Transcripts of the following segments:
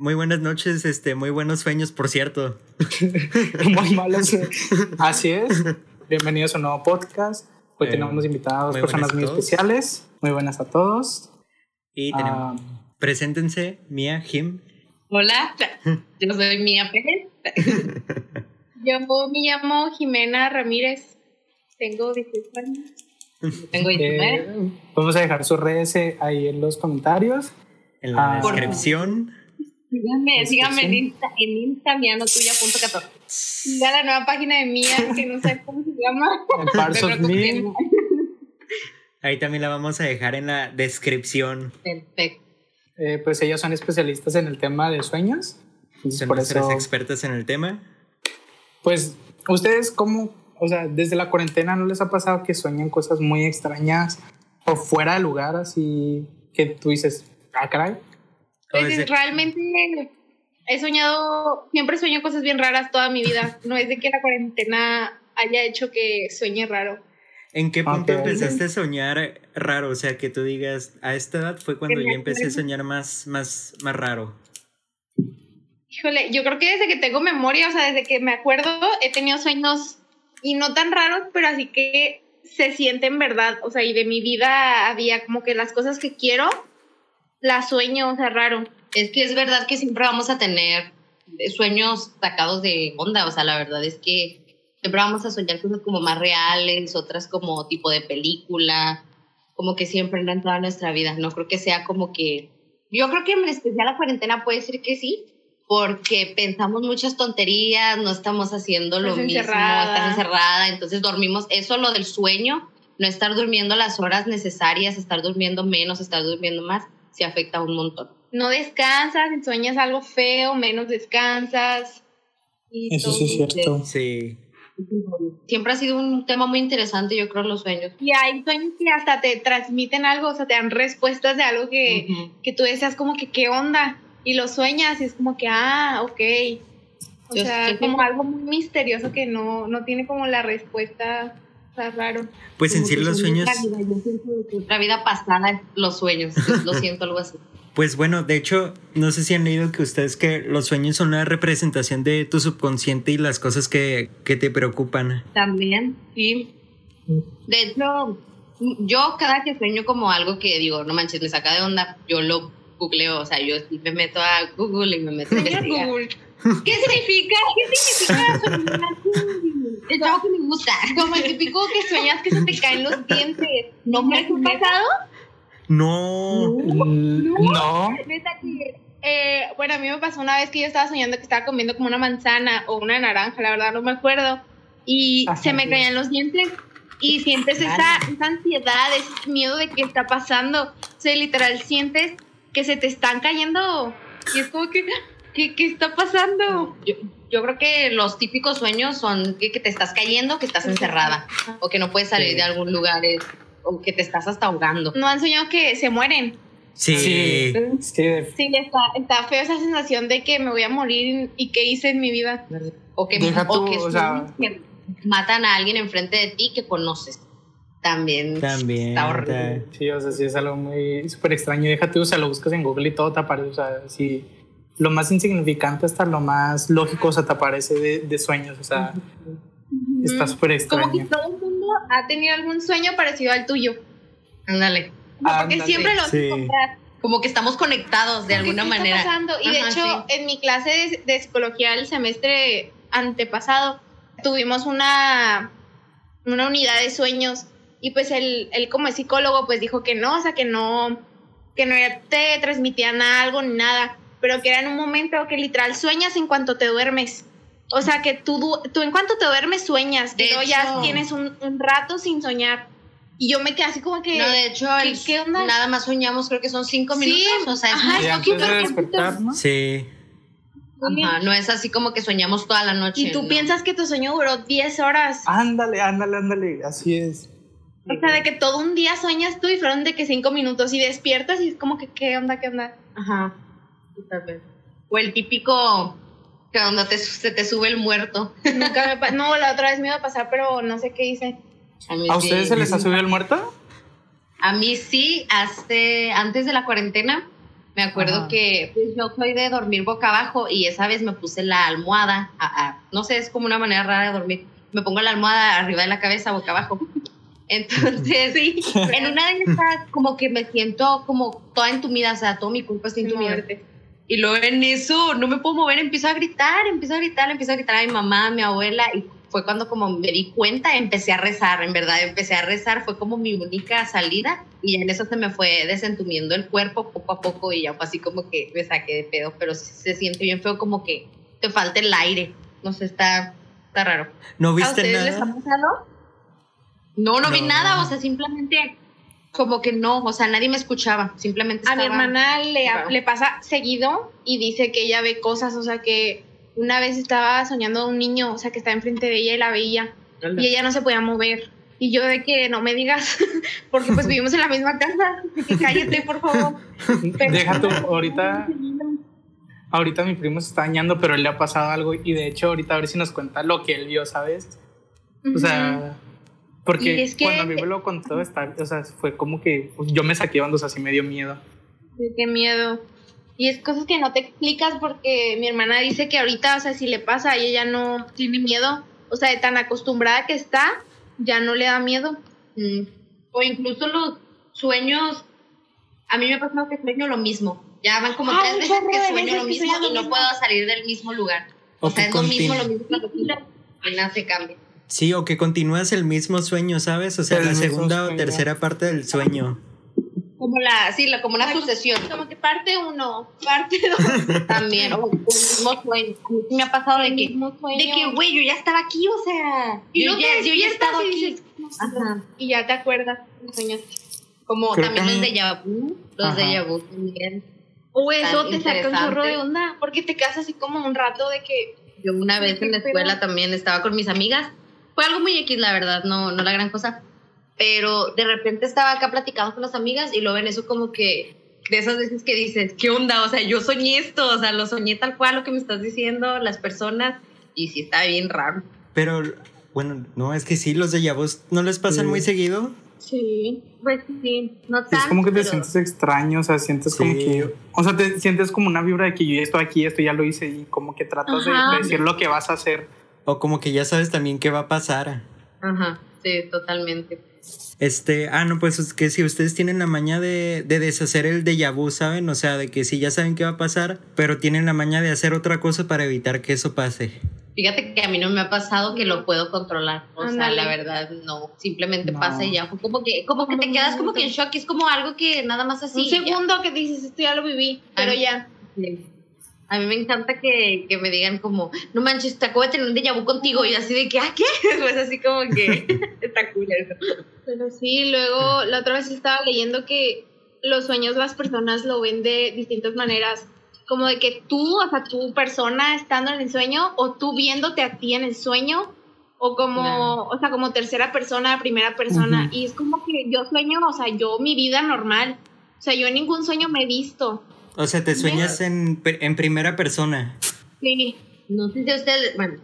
Muy buenas noches, este, muy buenos sueños, por cierto. muy malos. Así es. Bienvenidos a un nuevo podcast. Hoy Eh, tenemos invitados, muy personas muy especiales. Muy buenas a todos. Y Ah, tenemos, preséntense, Mía, Jim. Hola, yo soy Mía Pérez. Yo me llamo Jimena Ramírez. Tengo 18 años. Tengo 19. eh, vamos a dejar sus redes eh, ahí en los comentarios. En la Ah. descripción. Síganme, síganme en. Insta, en Insta, mianotuya.14. Ya la nueva página de Mía, que no sé cómo se llama. Parts of Me. Ahí también la vamos a dejar en la descripción. Perfecto. Eh, pues ellos son especialistas en el tema de sueños. Son por nuestras eso, expertas en el tema. pues, ustedes, ¿cómo? O sea, desde la cuarentena, ¿no les ha pasado que sueñan cosas muy extrañas o fuera de lugar, así que tú dices, ah, caray? Pues, desde- realmente he soñado, siempre sueño cosas bien raras toda mi vida. No es de que la cuarentena haya hecho que sueñe raro. ¿En qué punto Ok. empezaste a soñar raro? O sea, que tú digas, a esta edad fue cuando yo empecé a soñar más, más, más raro. Híjole, yo creo que desde que tengo memoria, o sea, desde que me acuerdo, he tenido sueños y no tan raros, pero así que se sienten verdad. O sea, y de mi vida había como que las cosas que quiero, las sueño, o sea, raro. Es que es verdad que siempre vamos a tener sueños sacados de onda. O sea, la verdad es que siempre vamos a soñar cosas como más reales, otras como tipo de película, como que siempre en toda nuestra vida. No creo que sea como que. Yo creo que en especial la cuarentena puede ser que sí, porque pensamos muchas tonterías, no estamos haciendo lo Estás mismo, encerrada. estás encerrada, entonces dormimos. Eso, lo del sueño, no estar durmiendo las horas necesarias, estar durmiendo menos, estar durmiendo más, se afecta un montón. No descansas, sueñas algo feo, menos descansas. Y Eso sí es cierto. Sí. Siempre ha sido un tema muy interesante, yo creo, los sueños. Y hay sueños que hasta te transmiten algo, o sea, te dan respuestas de algo que, que tú deseas como que, ¿qué onda? Y lo sueñas y es como que, ah, ok. O Yo- sea, como algo muy misterioso que no, no tiene como la respuesta, raro. Pues en sí los sueños... otra vida, yo siento que otra vida pasada, los sueños, lo siento algo así. Pues bueno, de hecho, no sé si han leído que ustedes que los sueños son una representación de tu subconsciente y las cosas que, que te preocupan. También, sí. De hecho, yo cada que sueño como algo que digo, no manches, me saca de onda, yo lo googleo, o sea, yo sí me meto a Google y me meto a. Google, ¿Qué significa? ¿Qué significa soñar? Es algo que me gusta. como el típico que sueñas que se te caen los dientes. No me ¿Te ha pasado? No. No. Que, eh, bueno, a mí me pasó una vez que yo estaba soñando que estaba comiendo como una manzana o una naranja, la verdad no me acuerdo. Y Ajá, se me caían los dientes y sientes esa, esa ansiedad, ese miedo de qué está pasando. O sea, literal sientes que se te están cayendo y es como que, ¿qué, qué está pasando? Yo, yo creo que los típicos sueños son que, que te estás cayendo, que estás encerrada, o que no puedes salir Sí. de algún lugar, eh, o que te estás hasta ahogando. ¿No han soñado que se mueren? Sí. Sí. Sí, está, está feo esa sensación de que me voy a morir y qué hice en mi vida. O que, Deja o tú, que o sea- que matan a alguien enfrente de ti que conoces. También, También. está horrible. Sí, o sea, sí es algo muy súper extraño. Déjate, o sea, lo buscas en Google y todo te aparece, o sea, sí. Lo más insignificante hasta lo más lógico, o sea, te aparece de, de sueños, o sea, está súper Como que extraño. todo el mundo ha tenido algún sueño parecido al tuyo. Ándale. No, porque Ándale. siempre lo vas a Sí. encontrar. Como que estamos conectados de alguna ¿Qué manera. Está pasando? Y de hecho, en mi clase de, de psicología el semestre antepasado, tuvimos una, una unidad de sueños. Y pues él, él como es psicólogo, pues dijo que no, o sea, que no, que no te transmitían algo ni nada, pero que era en un momento que literal sueñas en cuanto te duermes. O sea, que tú, tú en cuanto te duermes sueñas, De y luego ya hecho- tienes un, un rato sin soñar. Y yo me quedé así como que... No, de hecho, ¿qué- el- qué onda? nada más soñamos, creo que son cinco Sí, minutos. O sea, es ajá, muy de ¿no? Sí. Ajá, no es así como que soñamos toda la noche. Y tú no. piensas que tu sueño duró 10 horas. Ándale, ándale, ándale, así es. O sea, de que todo un día sueñas tú y fueron de que 5 minutos y despiertas y es como que, ¿qué onda, qué onda? Ajá. Sí, tal vez. O el típico que cuando te, se te sube el muerto. Nunca me No, la otra vez me iba a pasar, pero no sé qué hice. A, mí ¿A sí. ustedes se les ha subido el muerto? A mí sí, hace, antes de la cuarentena, Me acuerdo Ajá. que pues, yo soy de dormir boca abajo y esa vez me puse la almohada, a- a- no sé, es como una manera rara de dormir. Me pongo la almohada arriba de la cabeza boca abajo. Entonces, en una de esas como que me siento como toda entumida, o sea, todo mi cuerpo está entumido. Y luego en eso no me puedo mover, empiezo a gritar, empiezo a gritar, empiezo a gritar a mi mamá, a mi abuela y fue cuando como me di cuenta, empecé a rezar, en verdad, empecé a rezar, fue como mi única salida y en eso se me fue desentumiendo el cuerpo poco a poco y ya fue así como que me saqué de pedo, pero sí se siente bien feo como que te falta el aire, no sé, está, está raro. ¿No ¿A viste ustedes les ha nada? pasado? No, no, vi nada, o sea, simplemente como que no, o sea, nadie me escuchaba, simplemente A mi estaba- hermana le, Claro. le pasa seguido y dice que ella ve cosas, o sea que una vez estaba soñando un niño, o sea que está enfrente de ella y la veía y ella no se podía mover. Y yo de que no me digas, porque pues vivimos en la misma casa, que cállate por favor. Pero- Deja tú, ahorita, ahorita mi primo se está dañando, pero él le ha pasado algo y de hecho ahorita a ver si nos cuenta lo que él vio, ¿sabes? O sea, porque Y es que- cuando a mí me lo contó, está, o sea, fue como que pues, yo me saqué sea, así me dio miedo. Sí, Qué miedo. Y es cosas que no te explicas porque mi hermana dice que ahorita, o sea, si le pasa y ella no tiene miedo, o sea, de tan acostumbrada que está, ya no le da miedo. Mm. O incluso los sueños, a mí me ha pasado que sueño lo mismo. Ya van como tres veces que sueño veces lo mismo y no mismo. puedo salir del mismo lugar. O, O sea, es lo mismo, lo mismo, lo mismo. Apenas se cambia. Sí, o que continúas el mismo sueño, ¿sabes? O sea, El la segunda o tercera parte del sueño. Como la, sí, la, como una sucesión Como que parte uno, parte dos. también. O el mismo sueño. Me ha pasado de que, mismo sueño. de que, güey, yo ya estaba aquí, o sea. y yo, ya, te yo ya he estado aquí. y ya te acuerdas sueños. Como Creo también que los de Yabu. Los Ajá. de Yabu también. O eso te saca un chorro de onda, porque te quedas así como un rato de que Yo una vez en la escuela también estaba con mis amigas. Fue algo muy X, la verdad, no, no la gran cosa. Pero de repente estaba acá platicando con las amigas y luego en eso como que de esas veces que dices, ¿qué onda? O sea, yo soñé esto, o sea, lo soñé tal cual lo que me estás diciendo, las personas, y sí está bien raro. Pero, bueno, no, es que sí, los de Yavos no les pasan Sí. muy seguido. sí. Pues sí, no tanto. es como que te pero- sientes extraño, o sea, sientes como Sí. que, o sea, te sientes como una vibra de que yo ya estoy aquí, esto ya lo hice y como que tratas de- de decir lo que vas a hacer. O como que ya sabes también qué va a pasar. Ajá, sí, totalmente. Este, ah, no, pues es que si ustedes tienen la maña de, de deshacer el déjà vu, ¿saben? O sea, de que si ya saben qué va a pasar, pero tienen la maña de hacer otra cosa para evitar que eso pase. Fíjate que a mí no me ha pasado que lo puedo controlar. O sea, Ándale. la verdad, no. Simplemente No. pasa y ya. Como que, como que te quedas como que en shock. Es como algo que nada más así. un ya. segundo que dices, esto ya lo viví, pero Ay. ya. Sí. A mí me encanta que, que me digan como, no manches, te acabo de tener un déjà vu contigo. Y así de que, ¿ah, qué? Pues así como que está cool eso. Pero sí, luego la otra vez estaba leyendo que los sueños las personas lo ven de distintas maneras. Como de que tú, o sea, tu persona estando en el sueño, o tú viéndote a ti en el sueño, o como, Claro. o sea, como tercera persona, primera persona. Ujú. Y es como que yo sueño, o sea, yo mi vida normal. O sea, yo en ningún sueño me he visto. O sea, te sueñas en, en primera persona. Sí. No sé si ustedes, bueno,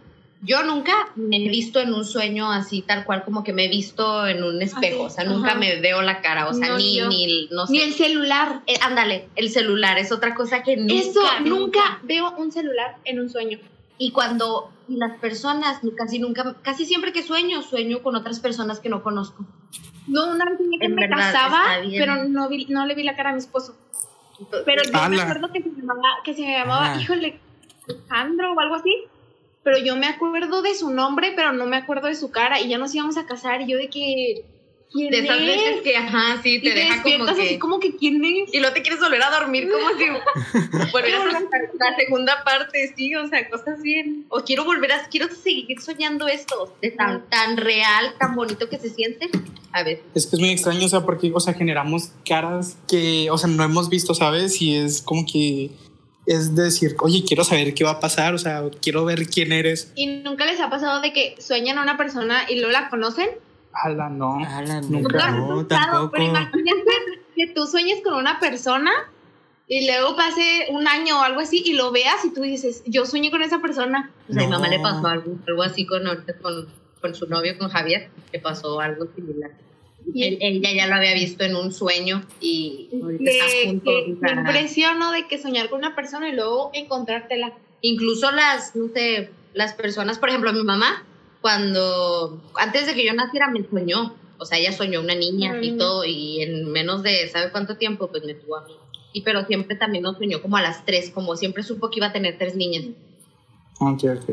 yo nunca me he visto en un sueño así tal cual como que me he visto en un espejo. Así, o sea, nunca ajá. me veo la cara. O sea, No, ni, yo. ni, no sé. Ni el celular. Eh, ándale, el celular es otra cosa que nunca. Eso, nunca veo un celular en un sueño. Y cuando las personas, casi nunca, casi siempre que sueño, sueño con otras personas que no conozco. No, una vez que En me verdad, casaba, pero no, vi, no le vi la cara a mi esposo. Pero yo me acuerdo que se llamaba, que se llamaba Ajá. híjole, Alejandro o algo así. Pero yo me acuerdo de su nombre, pero no me acuerdo de su cara. Y ya nos íbamos a casar. Y yo de que. ¿Quién De esas es? veces que, ajá, sí, Y te deja como que... así como que quién es. Y luego te quieres volver a dormir como si volvieras a la segunda parte, sí, o sea, cosas bien. O quiero volver a, quiero seguir soñando esto, de tan, tan real, tan bonito que se siente. A ver, Es que es muy extraño, o sea, porque, o sea, generamos caras que, o sea, no hemos visto, ¿sabes? Y es como que es decir, oye, quiero saber qué va a pasar, o sea, quiero ver quién eres. Y nunca les ha pasado de que sueñan a una persona y luego la conocen. Ala, no. Ala, no, Nunca. no, tampoco. Pero imagínate que tú sueñes con una persona y luego pase un año o algo así y lo veas y tú dices, yo sueñé con esa persona. pues a mi mamá No. le pasó algo, algo así con, con, con su novio, con Javier, que pasó algo similar. Él- ella ya lo había visto en un sueño y ahorita estás juntos, que o me sea, impresionó de que soñar con una persona y luego encontrártela. incluso las, no sé, las personas, por ejemplo, mi mamá, cuando, antes de que yo naciera, me soñó. O sea, ella soñó una niña y Mm. todo, y en menos de, ¿sabe cuánto tiempo? Pues me tuvo a mí. Y pero siempre también nos soñó como a las tres, como siempre supo que iba a tener tres niñas. Ok, ok.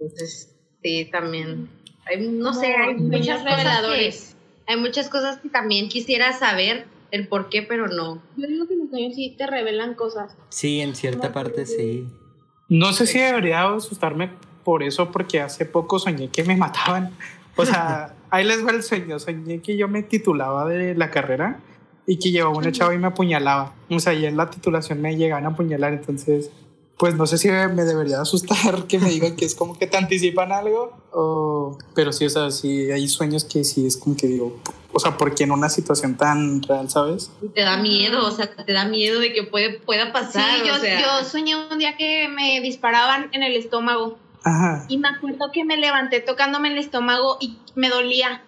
Entonces, sí, también. Hay, no sé, hay muchas que, reveladores. hay muchas cosas que también quisiera saber el por qué, pero no. Yo digo que los sueños sí te revelan cosas. Sí, en cierta parte sí. No sé si debería asustarme por eso, porque hace poco soñé que me mataban. O sea, ahí les va el sueño. Soñé que yo me titulaba de la carrera y que llevaba una chava y me apuñalaba. O sea, ya en la titulación me llegaban a apuñalar. Entonces, pues no sé si me debería asustar que me digan que es como que te anticipan algo. O... Pero sí, o sea, sí hay sueños que sí es como que digo, o sea, porque en una situación tan real, ¿sabes? Te da miedo, o sea, te da miedo de que puede, pueda Sí, pasar. yo, o sea, yo soñé un día que me disparaban en el estómago Y me acuerdo que me levanté tocándome el estómago y me dolía.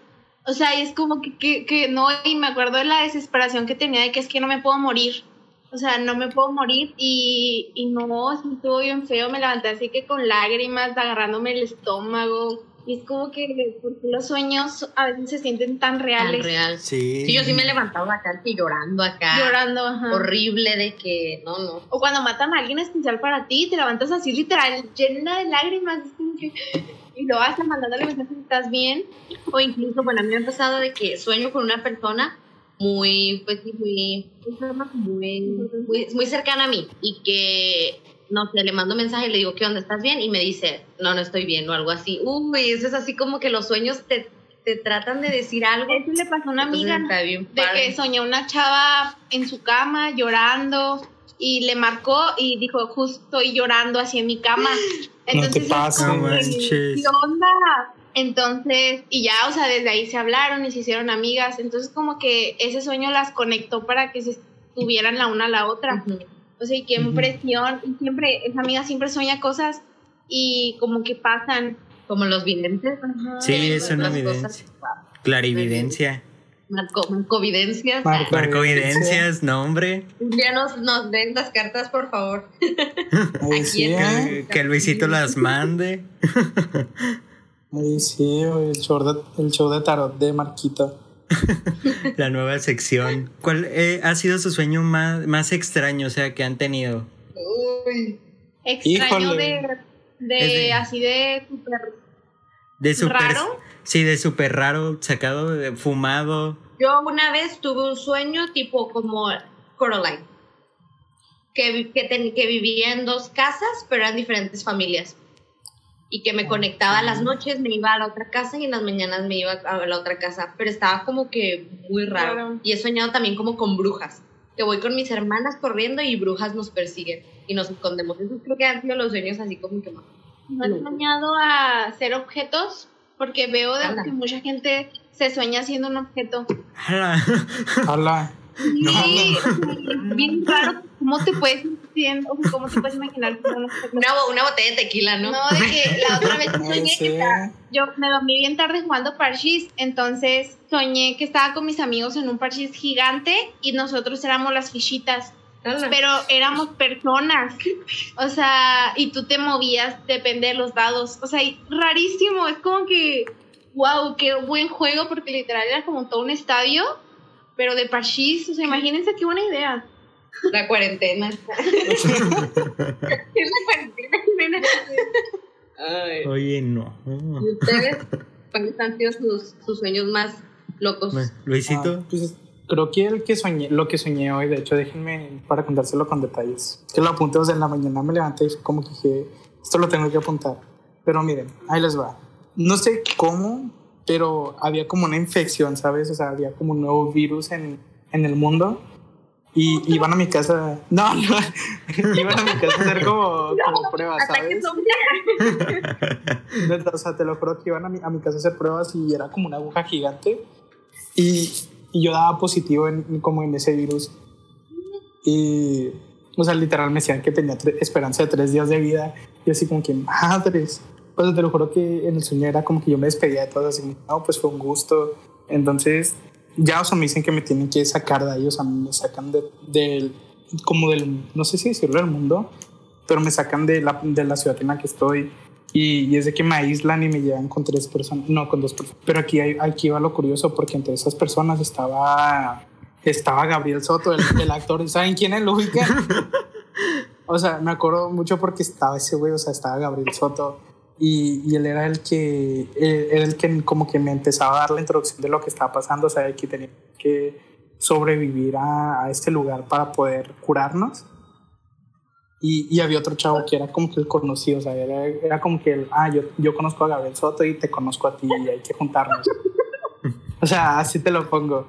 O sea, es como que, que, no, y me acuerdo de la desesperación que tenía de que es que no me puedo morir. O sea, no me puedo morir y, y no, estuvo bien feo. Me levanté así que con lágrimas, agarrándome el estómago. Y es como que porque los sueños a veces se sienten tan tan reales. real. Sí. Sí, yo sí me he levantado acá así llorando acá. Llorando, ajá. Horrible de que, no, no. O cuando matan a alguien especial para ti, te levantas así literal, llena de lágrimas. es como que- Y lo vas mandándole mensajes, ¿estás bien? O incluso, bueno, a mí me ha pasado de que sueño con una persona muy, pues sí, muy, muy, muy, muy cercana a mí y que, no sé, le mando mensaje y le digo, ¿qué onda? ¿Estás bien? Y me dice, no, no estoy bien o algo así. Uy, eso es así como que los sueños te, te tratan de decir algo. Eso le pasó a una amiga está bien de padre. que soñó una chava en su cama llorando y le marcó y dijo, justo estoy llorando así en mi cama. Entonces, No manches. ¿qué onda? Entonces, y ya, o sea, desde ahí se hablaron y se hicieron amigas. Entonces, como que ese sueño las conectó para que se estuvieran la una a la otra. Ujú. O sea, y qué impresión. Y siempre, esa amiga siempre sueña cosas y como que pasan. Como los videntes. Sí, que es una evidencia. Clarividencia. Marco, marcovidencias. Marco- Marcovidencias, no, hombre. Día nos, nos den las cartas, por favor. Aquí sí, ¿eh? Que, que Luisito las mande. Ahí sí, el show de, el show de tarot de Marquita. La nueva sección. ¿Cuál eh, ha sido su sueño más, más extraño, o sea, que han tenido? Uy. Extraño Híjole. de, de, de- así de super De super, ¿Raro? Sí, de súper raro, sacado, de fumado. Yo una vez tuve un sueño tipo como Coraline, que, que, ten- que vivía en dos casas, pero eran diferentes familias. Y que me conectaba las noches, me iba a la otra casa y en las mañanas me iba a la otra casa. Pero estaba como que muy raro. Y he soñado también como con brujas. Que voy con mis hermanas corriendo y brujas nos persiguen y nos escondemos. Esos creo que han sido los sueños así como que más. ¿No has soñado a hacer objetos? Porque veo de que mucha gente se sueña haciendo un objeto. ¡Hala! Hola. Sí, es bien raro. ¿Cómo te puedes imaginar, o sea, cómo te puedes imaginar? Una, una botella de tequila, ¿no? No, de que la otra vez soñé sí. que estaba- yo me dormí bien tarde jugando parchís, entonces soñé que estaba con mis amigos en un parchís gigante y nosotros éramos las fichitas. Pero éramos personas. O sea, y tú te movías, depende de los dados. O sea, y rarísimo. Es como que, wow, qué buen juego, porque literal era como todo un estadio, pero de parchís. O sea, imagínense qué buena idea. La cuarentena. es la cuarentena. Ay. Oye, no. ¿Y ustedes? ¿Cuáles han sido sus, sus sueños más locos? Luisito. Ah, pues, creo que el que soñé, lo que soñé hoy, de hecho, déjenme para contárselo con detalles. Que lo apunté, o sea, en la mañana me levanté y como que dije, esto lo tengo que apuntar. Pero miren, ahí les va. No sé cómo, pero había como una infección, ¿sabes? O sea, había como un nuevo virus en, en el mundo. Y iban a mi casa. No, no. iban a mi casa a hacer como, como pruebas, ¿sabes? O sea, te lo juro que iban a mi, a mi casa a hacer pruebas y era como una aguja gigante. Y, y yo daba positivo en, como en ese virus. Y, o sea, literal me decían que tenía esperanza de tres días de vida. Y así como que, madres. Pues te lo juro que en el sueño era como que yo me despedía de todos así, no, pues fue un gusto. Entonces, ya, o sea, me dicen que me tienen que sacar de ahí, o sea, me sacan de, del, como del, no sé si decirlo del mundo, pero me sacan de la, de la ciudad en la que estoy y, y es de que me aíslan y me llevan con tres personas, no, con dos personas. Pero aquí, aquí va lo curioso porque entre esas personas estaba, estaba Gabriel Soto, el, el actor, ¿saben quién es? ¿Lo ubican? O sea, me acuerdo mucho porque estaba ese güey, o sea, estaba Gabriel Soto y, y él era el que, él era el que como que me empezaba a dar la introducción de lo que estaba pasando, o sea, de que tenía que sobrevivir a, a este lugar para poder curarnos. Y, y había otro chavo que era como que el conocido, o sea, era, era como que el, ah, yo, yo conozco a Gabriel Soto y te conozco a ti y hay que juntarnos. O sea, así te lo pongo.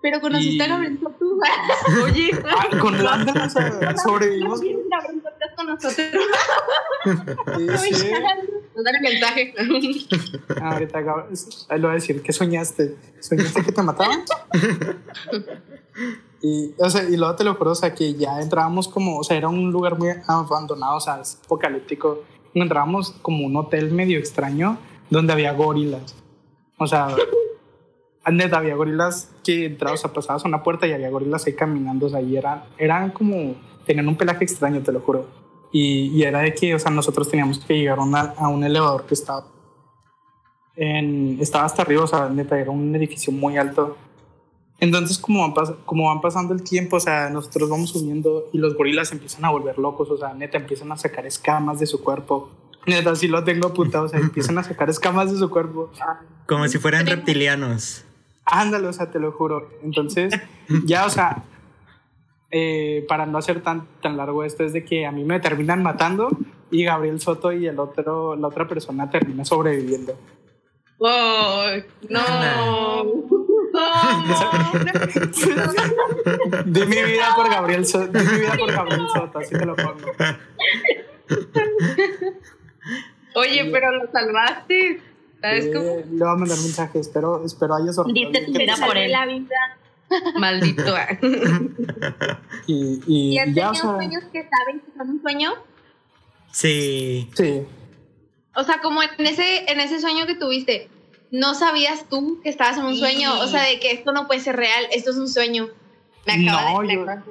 Pero conociste Y- a Gabriel Soto. Oye, Ah, con Landa, o sea, sobrevivimos. Gabriel Soto con nosotros. Sí, sí. Mándale mensaje. Ah, ahorita ahí lo voy a decir, ¿qué soñaste? ¿Soñaste que te mataban? Y, o sea, y luego te lo juro, o sea, que ya entrábamos como, o sea, era un lugar muy abandonado, o sea, es apocalíptico. Entrábamos como un hotel medio extraño donde había gorilas. O sea, neta, había gorilas que entrabas, o sea, pasabas a una puerta y había gorilas ahí caminando, o sea, y eran, eran como, tenían un pelaje extraño, te lo juro. Y, y era de que, o sea, nosotros teníamos que llegar a, una- a un elevador que estaba en, estaba hasta arriba, o sea, neta, era un edificio muy alto. Entonces, como van, pas- como van pasando el tiempo, o sea, nosotros vamos subiendo y los gorilas empiezan a volver locos, o sea, neta, empiezan a sacar escamas de su cuerpo. Neta, sí lo tengo apuntado, o sea, empiezan a sacar escamas de su cuerpo. Como si fueran reptilianos. Ándale, o sea, te lo juro. Entonces, ya, o sea, eh, para no hacer tan, tan largo esto, es de que a mí me terminan matando y Gabriel Soto y el otro, la otra persona termina sobreviviendo. Ay, no. Di mi vida por Gabriel Soto, di mi vida por Gabriel Soto, así te lo pongo. Oye, pero lo salvaste. ¿Sabes cómo? Eh, le voy a mandar mensaje, espero, espero haya sorprendido. Diste tu vida por él. la vida. Maldito. Y, y, ¿Y has y ya, o tenido sea, sueños que saben que son un sueño? Sí. sí. O sea, como en ese, en ese sueño que tuviste, no sabías tú que estabas en un Sí. sueño, o sea, de que esto no puede ser real, esto es un sueño. Me acaba No, de, yo- acabas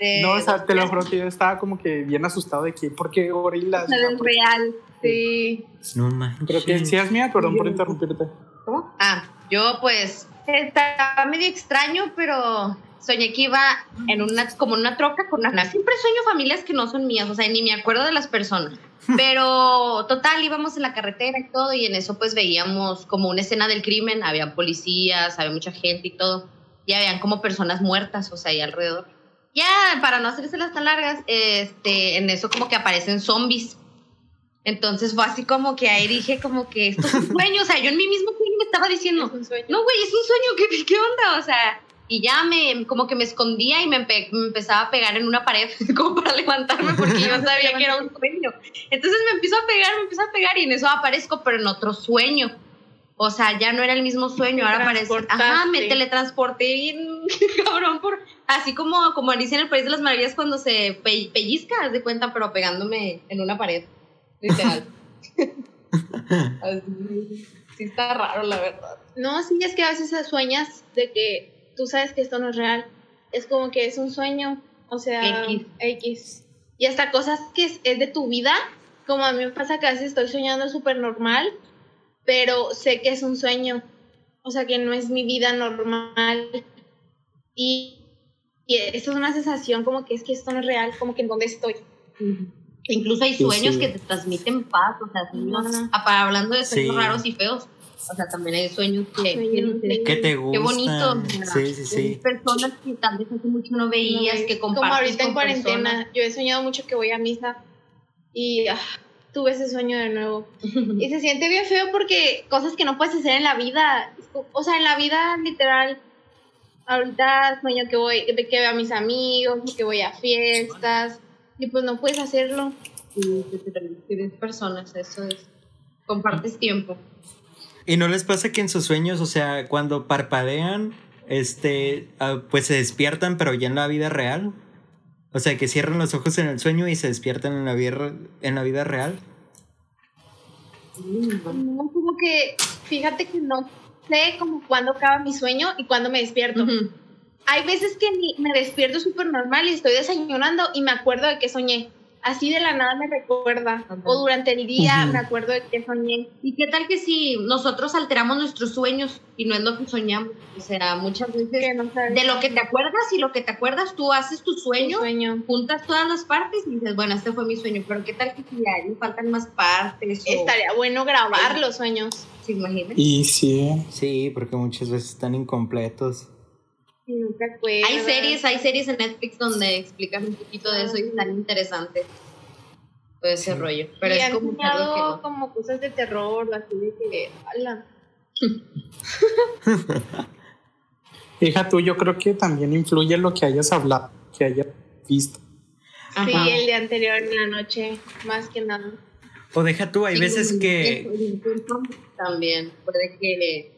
de. No, o sea, te lo juro que yo estaba como que bien asustado de que, ¿por qué gorilas? O sea, es real. Sí. No manches. Creo que sí es mía, perdón por interrumpirte. ¿Cómo? Ah, yo pues estaba medio extraño, pero soñé que iba en una, como una troca con una... Siempre sueño familias que no son mías, o sea, ni me acuerdo de las personas. Pero total, íbamos en la carretera y todo, y en eso pues veíamos como una escena del crimen, había policías, había mucha gente y todo, y habían como personas muertas, o sea, ahí alrededor. Ya, para no hacerse las tan largas, este, en eso como que aparecen zombies. Entonces fue así como que ahí dije como que esto es un sueño, o sea, yo en mi mismo estaba diciendo, Es no, güey, es un sueño, ¿qué, qué onda? O sea, y ya me, como que me escondía y me, empe- me empezaba a pegar en una pared como para levantarme porque yo sabía que era un sueño. Entonces me empiezo a pegar, me empiezo a pegar y en eso aparezco, pero en otro sueño. O sea, ya no era el mismo sueño, ahora parece, ajá, me teletransporté bien cabrón por, así como, como Alicia en el País de las Maravillas cuando se pe- pellizca, haz de cuenta, pero pegándome en una pared, literal. Así, sí está raro, la verdad. No, sí, es que a veces sueñas de que tú sabes que esto no es real. Es como que es un sueño, o sea, X. X. Y hasta cosas que es, es de tu vida, como a mí me pasa que a veces estoy soñando súper normal, pero sé que es un sueño. O sea, que no es mi vida normal. Y, y es una sensación como que es que esto no es real, como que en dónde estoy. Incluso hay Sí, sueños sí. que te transmiten paz, o sea, sueños, hablando de sueños Sí. raros y feos, o sea, también hay sueños que, Sueños que- de- ¿Qué te gusta? Qué bonito. Sí, sí, sí. Personas que tal vez hace mucho no veías, que como compartes ahorita en con cuarentena, personas. yo he soñado mucho que voy a misa y ah, tuve ese sueño de nuevo. Y se siente bien feo porque cosas que no puedes hacer en la vida, o sea, en la vida literal, ahorita sueño que voy, que que veo a mis amigos, que voy a fiestas, y pues no puedes hacerlo. Que te- personas, eso es. Compartes tiempo. ¿Y no les pasa que en sus sueños, o sea, cuando parpadean, este, ah, pues se despiertan, pero ya en la vida real? O sea, que cierran los ojos en el sueño y se despiertan en la vida, en la vida real. No, como que, fíjate que no, sé como cuándo acaba mi sueño y cuándo me despierto. Hay veces que me despierto súper normal y estoy desayunando y me acuerdo de que soñé. Así de la nada me recuerda. Ajá. O durante el día me acuerdo de que soñé. ¿Y qué tal que si nosotros alteramos nuestros sueños y no es lo que soñamos? O sea, muchas veces no sabes de lo que te acuerdas y lo que te acuerdas, tú haces tu sueño, sueño. juntas todas las partes y dices, bueno, este fue mi sueño, pero ¿qué tal que si a le faltan más partes? O, Estaría bueno grabar Ay. los sueños. ¿Se imaginan? Y sí, Sí, porque muchas veces están incompletos. Nunca. Hay series, hay series en Netflix donde explican un poquito de eso y están interesantes. Todo ese Sí. rollo. Pero y es han como no. como cosas de terror, así de que, ala. hija tú, yo creo que también influye lo que hayas hablado, que hayas visto. Ajá. Sí, el día anterior en la noche, más que nada. O deja tú, hay Sí, veces que... También puede que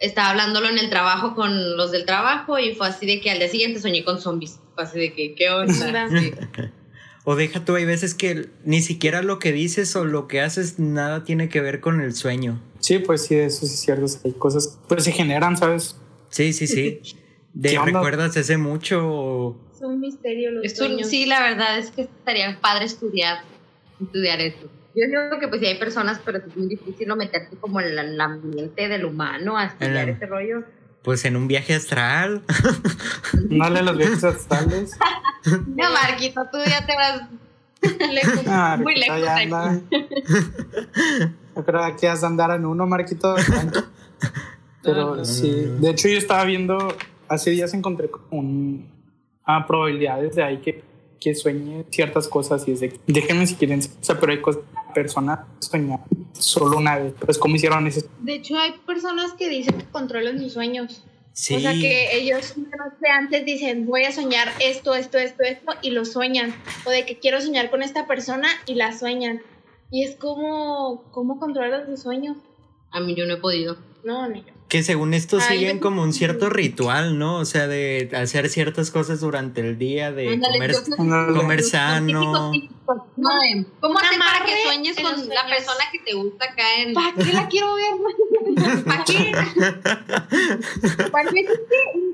estaba hablándolo en el trabajo con los del trabajo y fue así de que al día siguiente soñé con zombies. Fue así de que, ¿qué onda? Sí. O deja tú, hay veces que ni siquiera lo que dices o lo que haces nada tiene que ver con el sueño. Sí, pues sí, eso sí es cierto. Hay cosas, pues se generan, ¿sabes? Sí, sí, sí. De. ¿Recuerdas hace mucho? o- Es un misterio los Es un- sueños. sí, la verdad es que estaría padre estudiar, estudiar eso. Yo digo que pues sí hay personas, pero es muy difícil no meterte como en el, ambiente del humano a estudiar ese rollo. Pues en un viaje astral. Dale los viajes astrales. No, Marquito, tú ya te vas Lejos. Ah, Muy lejos ya de anda. Yo creo que has de andar en uno, Marquito. Pero Ajá. sí, de hecho yo estaba viendo, hace días encontré como un, ah, probabilidades de ahí que, que sueñe ciertas cosas y es de, déjenme si quieren, o sea, pero hay cosas, personas sueñan solo una vez, pues cómo hicieron ese, De hecho, hay personas que dicen que controlan sus sueños. Sí. O sea, que ellos una noche antes dicen, voy a soñar esto, esto, esto, esto, y lo sueñan. O de que quiero soñar con esta persona y la sueñan. Y es como, ¿cómo controlas tus sueños? A mí yo no he podido. No, ni yo. Que según esto Ay, siguen como un cierto ritual, ¿no? O sea, de hacer ciertas cosas durante el día, de Ándale, comer, yo sano. ¿Cómo hacer para que sueñes con la sueños. persona que te gusta acá en... ¿Para qué la quiero ver? ¿Para qué? ¿Para qué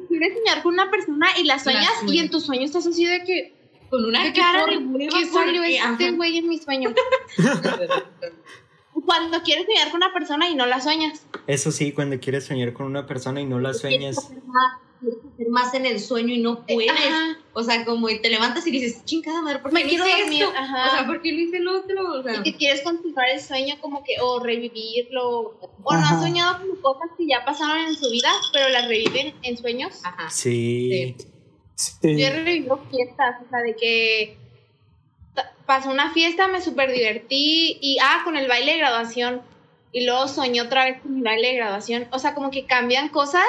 quieres soñar con una persona y la sueñas y en tu sueño estás así de que, Con una ¿qué cara de ¿por qué salió este güey en mi sueño? Cuando quieres soñar con una persona y no la sueñas. Eso sí, cuando quieres soñar con una persona y no la sueñas. Quieres hacer más, quieres hacer más en el sueño y no puedes. Ajá. O sea, como te levantas y dices, chingada madre, ¿por qué Me no quiero hice dormir, esto? ajá. O sea, ¿por qué no hice el otro? O sea, Y que quieres continuar el sueño como que, o revivirlo, o no han soñado como cosas que ya pasaron en su vida, pero las reviven en sueños. ajá. Sí. sí, Yo he revivido fiestas, o sea, de que pasó una fiesta, me súper divertí, y ah, con el baile de graduación, y luego soñé otra vez con mi baile de graduación, o sea, como que cambian cosas,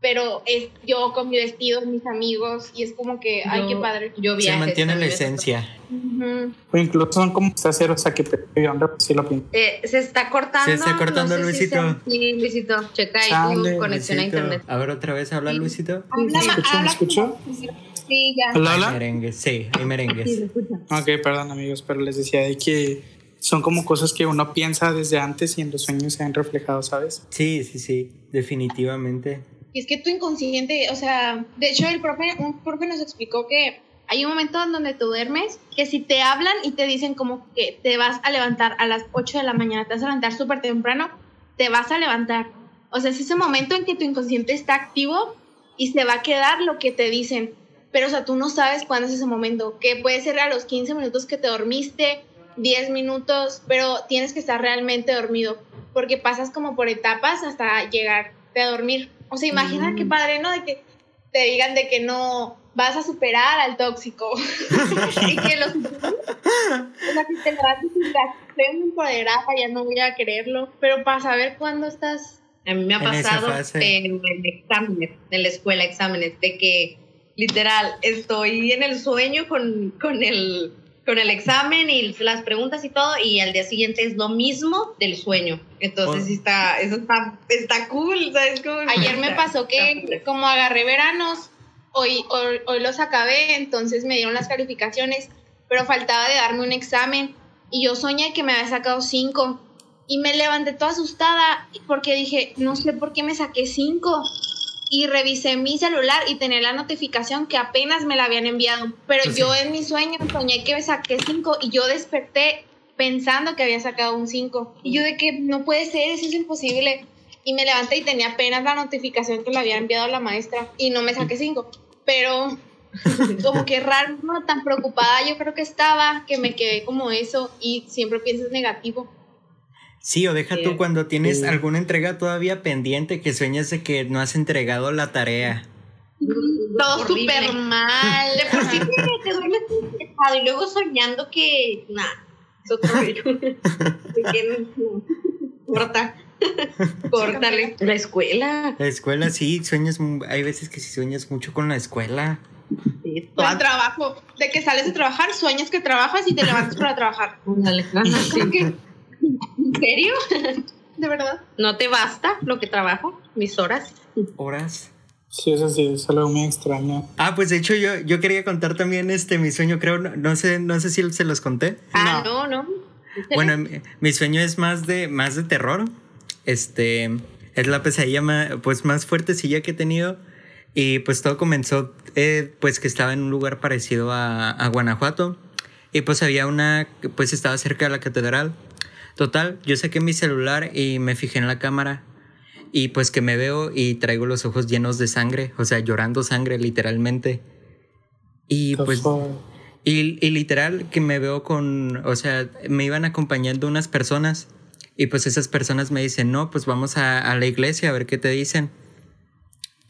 pero es yo con mi vestido, mis amigos, y es como que, ay, Yo- qué padre. Yo Se viajes, mantiene a mí la esencia. Ujú. o incluso son como hacer, o sea, que perdieron si lo piensas. Eh, se está cortando. Se está cortando, no sé si Luisito. sea- sí, Luisito. Checa ahí tu conexión a Luisito. internet. A ver, otra vez, habla Sí. Luisito. Habla ¿Me escuchó? ¿Me como- Sí, ya. ¿Hola, Hay hola? merengues, sí, hay Sí, merengues. escucha. Ok, perdón amigos, pero les decía de que son como cosas que uno piensa desde antes y en los sueños se han reflejado, ¿sabes? Sí, sí, sí, definitivamente. Y es que tu inconsciente, o sea, de hecho el profe, un profe nos explicó que hay un momento en donde tú duermes, que si te hablan y te dicen como que te vas a levantar a las 8 de la mañana, te vas a levantar súper temprano, te vas a levantar. O sea, es ese momento en que tu inconsciente está activo y se va a quedar lo que te dicen. Pero, o sea, tú no sabes cuándo es ese momento, que puede ser a los 15 minutos que te dormiste, 10 minutos, pero tienes que estar realmente dormido, porque pasas como por etapas hasta llegarte a dormir. O sea, imagina Mm. qué padre, ¿no? De que te digan de que no vas a superar al tóxico. y que los o sea, que te levantes y digas, estoy empoderada, ya no voy a quererlo. Pero para saber cuándo estás A mí me ha En pasado en el exámenes, en la escuela exámenes, de que literal estoy en el sueño con, con, el, con el examen y las preguntas y todo, y al día siguiente es lo mismo del sueño. Entonces Oh. sí está, eso está, está cool, ¿sabes? Como- Ayer me pasó que como agarré veranos, hoy, hoy, hoy los acabé, entonces me dieron las calificaciones, pero faltaba de darme un examen y yo soñé que me había sacado cinco y me levanté toda asustada porque dije, no sé por qué me saqué cinco. Y revisé mi celular y tenía la notificación que apenas me la habían enviado. Pero Pues yo en mi sueño soñé que saqué cinco y yo desperté pensando que había sacado un cinco. Y yo de que no puede ser, eso es imposible. Y me levanté y tenía apenas la notificación que le había enviado la maestra y no me saqué cinco. Pero como que raro, no tan preocupada yo creo que estaba, que me quedé como eso y siempre piensas negativo. Sí, o deja tú Sí. cuando tienes Sí. alguna entrega todavía pendiente que sueñas de que no has entregado la tarea. Todo súper mal. De por sí te, te duermes estresado y luego soñando que. Nah, es otro que no, Corta. Córtale. La escuela. La escuela sí, sueñas, hay veces que sí sueñas mucho con la escuela. Sí, Todo el trabajo. De que sales de trabajar, sueñas que trabajas y te levantas para trabajar. Que, ¿En serio? De verdad. ¿No te basta lo que trabajo? Mis horas. Horas. Sí, eso sí, es algo muy extraño. Ah, pues de hecho yo, yo quería contar también este mi sueño, creo, no, no sé, no sé si se los conté. Ah, no, no. Bueno, mi, mi sueño es más de, más de terror. Este es la pesadilla más, pues más fuertecilla que he tenido. Y pues todo comenzó, eh, pues que estaba en un lugar parecido a, a Guanajuato. Y pues había una, pues estaba cerca de la catedral. Total, yo saqué mi celular y me fijé en la cámara. Y pues que me veo y traigo los ojos llenos de sangre, o sea, llorando sangre literalmente. Y pues... Y, y literal que me veo con, o sea, me iban acompañando unas personas y pues esas personas me dicen, no, pues vamos a, a la iglesia a ver qué te dicen.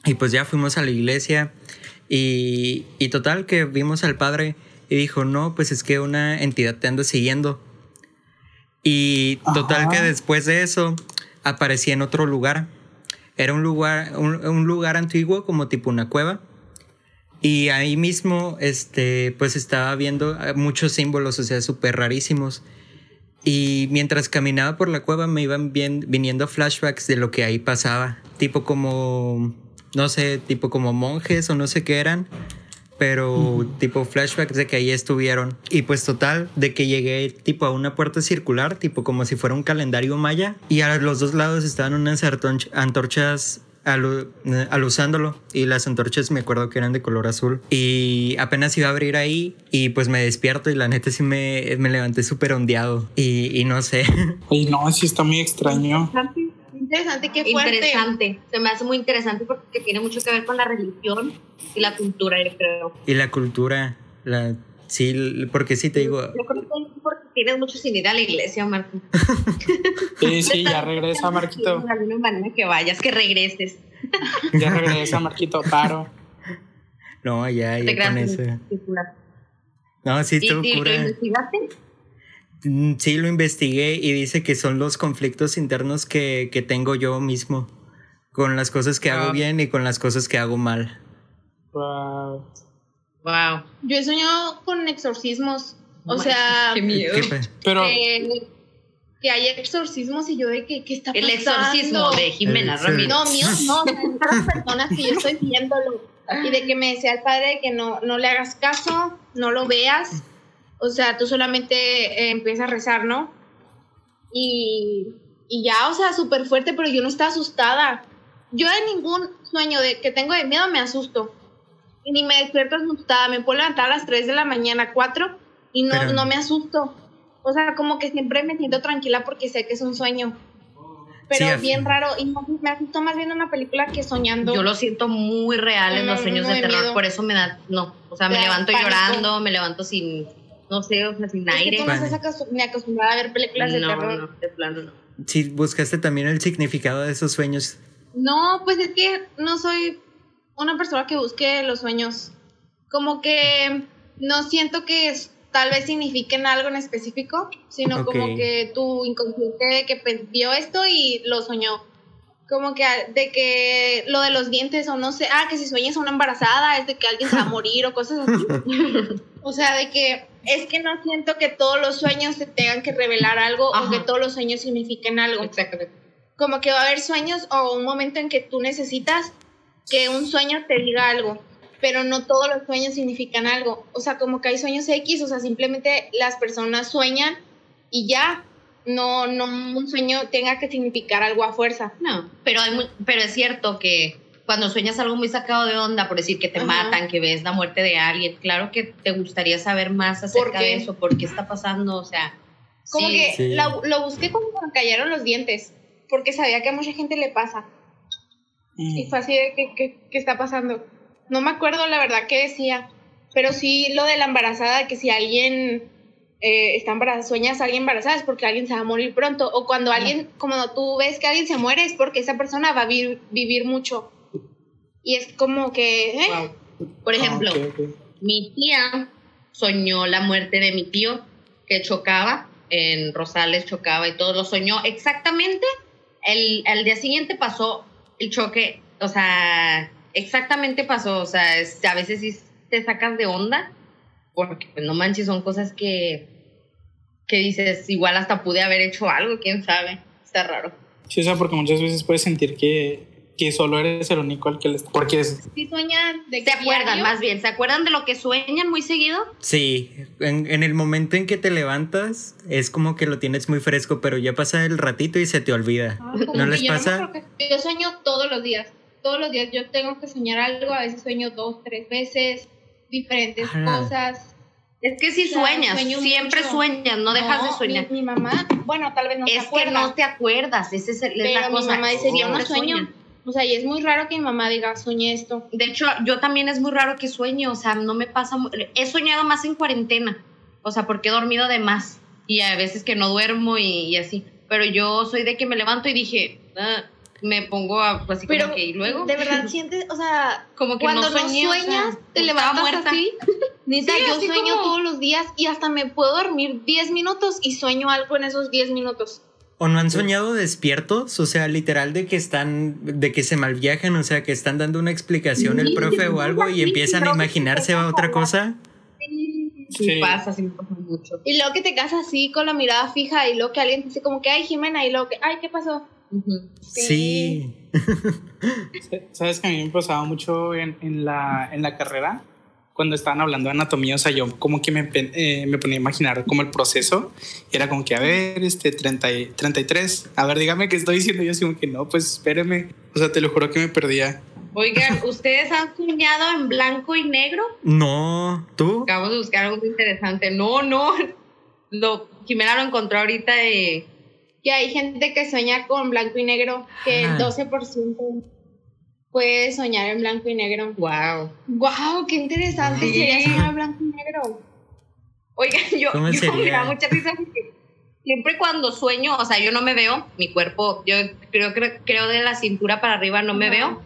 Y pues ya fuimos a la iglesia y, y total que vimos al padre y dijo, no, pues es que una entidad te anda siguiendo. Y total Ajá. que después de eso aparecí en otro lugar. Era un lugar, un, un lugar antiguo como tipo una cueva. Y ahí mismo, este, pues estaba viendo eh, muchos símbolos, o sea, súper rarísimos. Y mientras caminaba por la cueva me iban bien, viniendo flashbacks de lo que ahí pasaba. Tipo como, no sé, tipo como monjes o no sé qué eran. Pero tipo flashbacks de que ahí estuvieron. Y pues total, de que llegué tipo a una puerta circular, tipo como si fuera un calendario maya. Y a los dos lados estaban unas antorchas alu- eh, alusándolo. Y las antorchas me acuerdo que eran de color azul. Y apenas iba a abrir ahí y pues me despierto y la neta sí me, me levanté súper ondeado. Y, y no sé. Oye, no, sí está muy extraño. Interesante, qué fuerte. Interesante. Se me hace muy interesante porque tiene mucho que ver con la religión y la cultura, yo creo. y la cultura, la... Sí, porque sí te digo, Yo creo que porque tienes mucho sin ir a la iglesia, Marco. Sí, sí, ya regresa, Marquito. De alguna manera que vayas, que regreses. Ya regresa, Marquito, paro. no, ya, ya con eso. No, sí, ¿Y, estuvo y lo investigaste? Mm, Sí, lo investigué y dice que son los conflictos internos que, que tengo yo mismo. Con las cosas que hago bien y con las cosas que hago mal. Wow. Wow. Yo he soñado con exorcismos. O sea, Qué miedo. ¿Qué pe- Pero, que, que hay exorcismos y yo de que, ¿qué está El pasando? exorcismo de Jimena El- Ramírez. No, míos no, otras personas que yo estoy viéndolo. Y de que me decía el padre que no, no le hagas caso, no lo veas. O sea, tú solamente eh, empiezas a rezar, ¿no? Y, y ya, o sea, súper fuerte, pero yo no estaba asustada. Yo en ningún sueño de que tengo de miedo me asusto. Y ni me despierto asustada. Me puedo levantar a las 3 de la mañana, 4, y no, Pero- no me asusto. O sea, como que siempre me siento tranquila porque sé que es un sueño. Pero Sí, bien raro. Y me asustó más viendo una película que soñando. Yo lo siento muy real en No, los sueños no de de terror, miedo. por eso me da, no, o sea, me levanto pánico. llorando, me levanto sin, no sé, o sea, sin Es que aire. tú no estás acostum- ni acostumbrada a ver películas de No, terror. no, de plano no. Sí, buscaste también el significado de esos sueños. No, pues es que no soy una persona que busque los sueños. Como que no siento que es- tal vez signifiquen algo en específico, sino Ok. como que tu inconsciente de que vio esto y lo soñó. Como que a- de que lo de los dientes o no sé, ah, que si sueñas a una embarazada es de que alguien se va a morir o cosas así. o sea, de que es que no siento que todos los sueños te tengan que revelar algo o Ajá. que todos los sueños signifiquen algo Exacto. como que va a haber sueños o un momento en que tú necesitas que un sueño te diga algo, pero no todos los sueños significan algo. O sea, como que hay sueños X, o sea, simplemente las personas sueñan y ya, no, no un sueño tenga que significar algo a fuerza. No, pero, hay muy- pero es cierto que cuando sueñas algo muy sacado de onda, por decir que te Ajá. matan, que ves la muerte de alguien, claro que te gustaría saber más acerca de eso, por qué está pasando, o sea. Como sí, que Sí. la- lo busqué cuando me cayeron los dientes, porque sabía que a mucha gente le pasa. Mm. Y fue así de que, que- ¿qué está pasando? No me acuerdo la verdad qué decía, pero sí lo de la embarazada, que si alguien eh, está embarazada, sueñas a alguien embarazada es porque alguien se va a morir pronto, o cuando alguien, como tú ves que alguien se muere es porque esa persona va a vi- vivir mucho. Y es como que, ¿eh? wow. Por ejemplo, Ah, ok, ok. mi tía soñó la muerte de mi tío que chocaba en Rosales, chocaba y todo lo soñó exactamente. El, el día siguiente pasó el choque, o sea, exactamente pasó, o sea, es- a veces sí te sacas de onda, porque pues, no manches, son cosas que, que dices, igual hasta pude haber hecho algo, quién sabe, está raro. Sí, o sea, porque muchas veces puedes sentir que, que solo eres el único al que le está. Porque es, Si sueñan de ¿Se que acuerdan diario- más bien? ¿Se acuerdan de lo que sueñan muy seguido? Sí, en, en el momento en que te levantas es como que lo tienes muy fresco, pero ya pasa el ratito y se te olvida. Ah, ¿No que les yo pasa? que- yo sueño todos los días. Todos los días yo tengo que soñar algo. A veces sueño dos, tres veces, diferentes Ala. cosas. Es que si sueñas, siempre mucho. sueñas, no dejas de No, soñar. Mi, mi mamá, bueno, tal vez no se es que acuerda. no te acuerdas, esa es, es pero la mi cosa. mamá dice, yo no sueño. sueñan. O sea, y es muy raro que mi mamá diga, soñé esto. De hecho, yo también es muy raro que sueño, o sea, no me pasa. He soñado más en cuarentena, o sea, porque he dormido de más y a veces que no duermo y, y así. Pero yo soy de que me levanto y dije, ah, me pongo a, así Pero, como que, y luego. de verdad sientes, o sea, como que cuando no, soñé, o sea, sueñas, te levantas muerta. así. Neta, Sí, yo sueño como- todos los días y hasta me puedo dormir 10 minutos y sueño algo en esos 10 minutos. ¿O no han soñado despiertos? O sea, literal de que están, de que se malviajan, o sea, que están dando una explicación el Sí, profe o algo y sí, empiezan a imaginarse a otra cosa. Sí, Sí. pasa, sí me pasa mucho. Y luego que te quedas así con la mirada fija y luego que alguien dice como que, ay, Jimena, y luego que, ay, ¿qué pasó? Ujú. Sí. ¿Sabes que a mí me pasaba mucho en, en la, en la carrera? Cuando estaban hablando de anatomía, o sea, yo como que me, eh, me ponía a imaginar como el proceso. y Era como que, a ver, este, 30 y- 33. A ver, dígame qué estoy diciendo. Yo así como que no, pues espéreme. O sea, te lo juro que me perdía. Oigan, ¿ustedes han soñado en blanco y negro? No, ¿tú? Acabamos de buscar algo interesante. No, no. Lo, Jimena lo encontró ahorita de. Que hay gente que sueña con blanco y negro, que Ah. el 12% puede soñar en blanco y negro. Wow. ¡Wow! ¡Qué interesante! Sí. Sería soñar en blanco y negro. Oigan, yo, ¿Cómo yo me da mucha risa porque siempre cuando sueño, o sea, yo no me veo, mi cuerpo, yo creo, creo, creo de la cintura para arriba no me veo,